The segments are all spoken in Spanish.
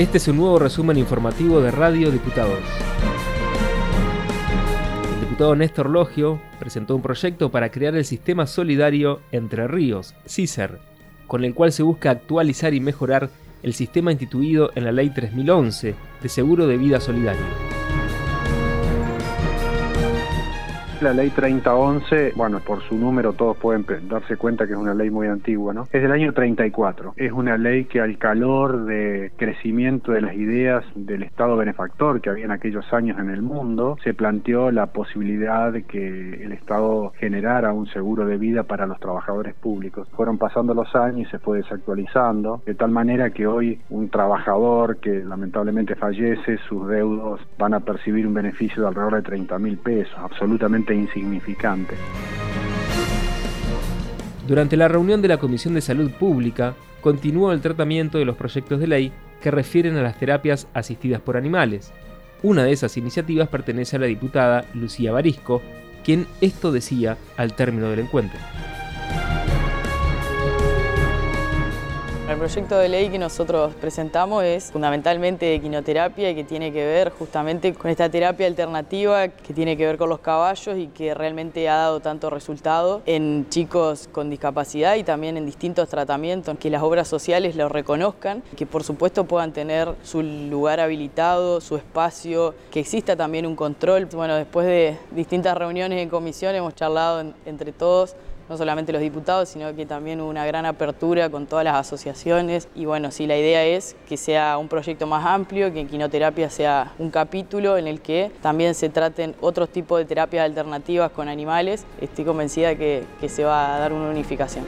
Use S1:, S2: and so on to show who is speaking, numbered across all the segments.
S1: Este es un nuevo resumen informativo de Radio Diputados. El diputado Néstor Logio presentó un proyecto para crear el Sistema Solidario Entre Ríos, CISER, con el cual se busca actualizar y mejorar el sistema instituido en la Ley 3011 de Seguro de Vida Solidario.
S2: La ley 3011, bueno, por su número todos pueden darse cuenta que es una ley muy antigua, ¿no? Es del año 34. Es una ley que al calor de crecimiento de las ideas del Estado benefactor que había en aquellos años en el mundo, se planteó la posibilidad de que el Estado generara un seguro de vida para los trabajadores públicos. Fueron pasando los años y se fue desactualizando, de tal manera que hoy un trabajador que lamentablemente fallece, sus deudos van a percibir un beneficio de alrededor de 30 mil pesos, absolutamente insignificante.
S1: Durante la reunión de la Comisión de Salud Pública, continuó el tratamiento de los proyectos de ley que refieren a las terapias asistidas por animales. Una de esas iniciativas pertenece a la diputada Lucía Barisco, quien esto decía al término del encuentro.
S3: El proyecto de ley que nosotros presentamos es fundamentalmente de quinoterapia y que tiene que ver justamente con esta terapia alternativa que tiene que ver con los caballos y que realmente ha dado tanto resultado en chicos con discapacidad y también en distintos tratamientos, que las obras sociales lo reconozcan, que por supuesto puedan tener su lugar habilitado, su espacio, que exista también un control. Bueno, después de distintas reuniones en comisión hemos charlado entre todos no solamente los diputados, sino que también una gran apertura con todas las asociaciones. Y bueno, sí, la idea es que sea un proyecto más amplio, que Quinoterapia sea un capítulo en el que también se traten otros tipos de terapias alternativas con animales. Estoy convencida que, que se va a dar una unificación.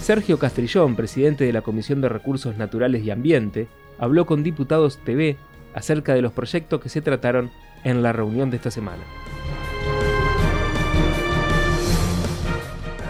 S1: Sergio Castrillón, presidente de la Comisión de Recursos Naturales y Ambiente, habló con Diputados TV acerca de los proyectos que se trataron en la reunión de esta semana.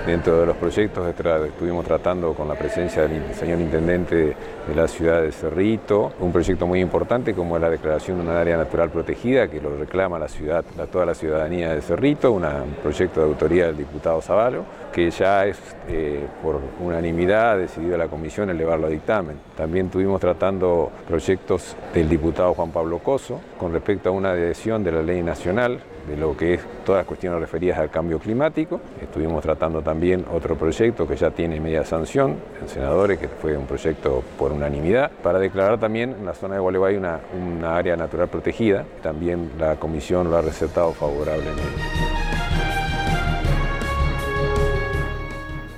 S4: Dentro de los proyectos estuvimos tratando con la presencia del señor intendente de la ciudad de Cerrito, un proyecto muy importante como es la declaración de una área natural protegida que lo reclama la ciudad, toda la ciudadanía de Cerrito, un proyecto de autoría del diputado Zavalo, que ya es eh, por unanimidad decidido la comisión elevarlo a dictamen. También estuvimos tratando proyectos del diputado Juan Pablo Coso con respecto a una adhesión de la ley nacional de lo que es todas las cuestiones referidas al cambio climático. Estuvimos tratando también otro proyecto que ya tiene media sanción en senadores, que fue un proyecto por unanimidad, para declarar también en la zona de Gualeguay una, una área natural protegida. También la comisión lo ha recetado favorablemente.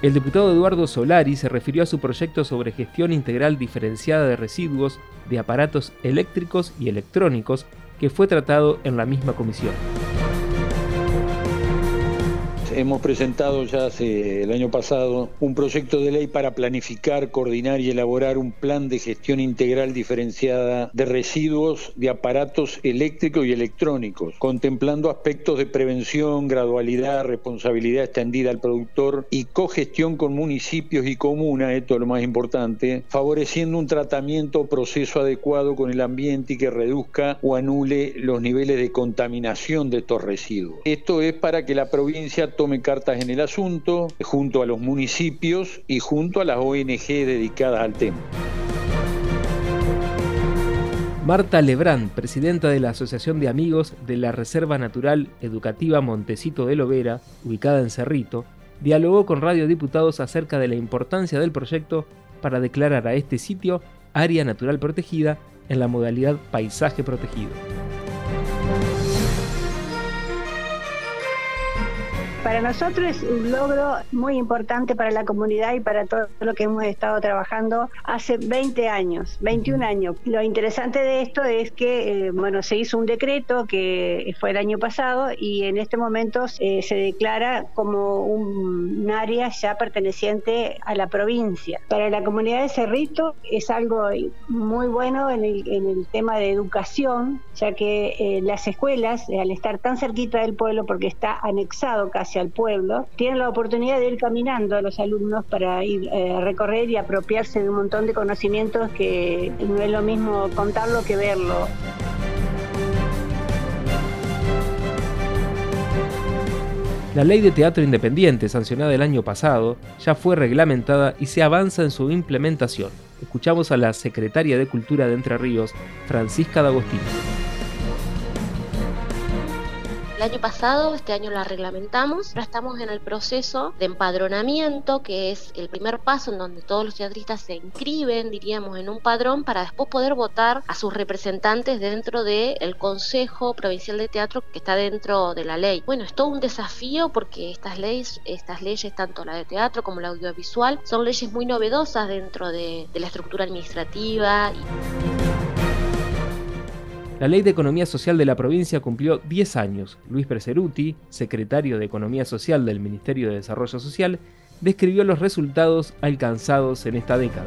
S1: El diputado Eduardo Solari se refirió a su proyecto sobre gestión integral diferenciada de residuos de aparatos eléctricos y electrónicos que fue tratado en la misma comisión
S5: hemos presentado ya hace el año pasado un proyecto de ley para planificar, coordinar y elaborar un plan de gestión integral diferenciada de residuos de aparatos eléctricos y electrónicos, contemplando aspectos de prevención, gradualidad, responsabilidad extendida al productor y cogestión con municipios y comunas, esto es lo más importante, favoreciendo un tratamiento o proceso adecuado con el ambiente y que reduzca o anule los niveles de contaminación de estos residuos. Esto es para que la provincia tome cartas en el asunto, junto a los municipios y junto a las ONG dedicadas al tema.
S1: Marta Lebrán, presidenta de la Asociación de Amigos de la Reserva Natural Educativa Montecito de Lovera, ubicada en Cerrito, dialogó con Radio Diputados acerca de la importancia del proyecto para declarar a este sitio área natural protegida en la modalidad paisaje protegido.
S6: Para nosotros es un logro muy importante para la comunidad y para todo lo que hemos estado trabajando hace 20 años, 21 años. Lo interesante de esto es que, eh, bueno, se hizo un decreto que fue el año pasado y en este momento eh, se declara como un, área ya perteneciente a la provincia. Para la comunidad de Cerrito es algo muy bueno en el, tema de educación, ya que eh, las escuelas, al estar tan cerquita del pueblo, porque está anexado casi al pueblo, tienen la oportunidad de ir caminando a los alumnos para ir eh, recorrer y apropiarse de un montón de conocimientos que no es lo mismo contarlo que verlo.
S1: La ley de teatro independiente, sancionada el año pasado, ya fue reglamentada y se avanza en su implementación. Escuchamos a la secretaria de Cultura de Entre Ríos, Francisca D'Agostino.
S7: El año pasado, este año la reglamentamos, ahora estamos en el proceso de empadronamiento, que es el primer paso en donde todos los teatristas se inscriben, diríamos, en un padrón para después poder votar a sus representantes dentro del Consejo Provincial de Teatro que está dentro de la ley. Bueno, es todo un desafío porque estas leyes, estas leyes, tanto la de teatro como la audiovisual, son leyes muy novedosas dentro de, de la estructura administrativa. Y...
S1: La Ley de Economía Social de la provincia cumplió 10 años. Luis Preseruti, secretario de Economía Social del Ministerio de Desarrollo Social, describió los resultados alcanzados en esta década.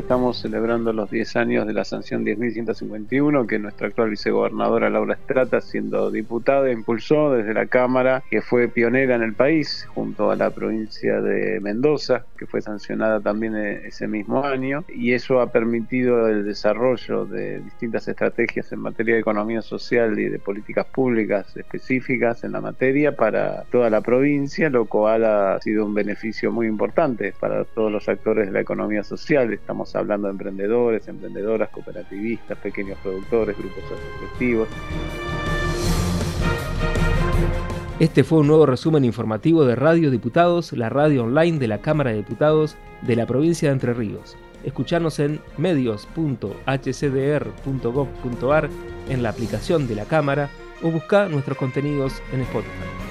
S8: Estamos celebrando los 10 años de la sanción 10.151 que nuestra actual vicegobernadora Laura Estrata, siendo diputada, impulsó desde la Cámara, que fue pionera en el país, junto a la provincia de Mendoza, que fue sancionada también e-, ese mismo año, y eso ha permitido el desarrollo de distintas estrategias en materia de economía social y de políticas públicas específicas en la materia para toda la provincia, lo cual ha sido un beneficio muy importante para todos los actores de la economía social. Estamos Hablando de emprendedores, emprendedoras, cooperativistas, pequeños productores, grupos asociativos.
S1: Este fue un nuevo resumen informativo de Radio Diputados, la radio online de la Cámara de Diputados de la provincia de Entre Ríos. Escuchanos en medios.hcdr.gov.ar en la aplicación de la Cámara o busca nuestros contenidos en Spotify.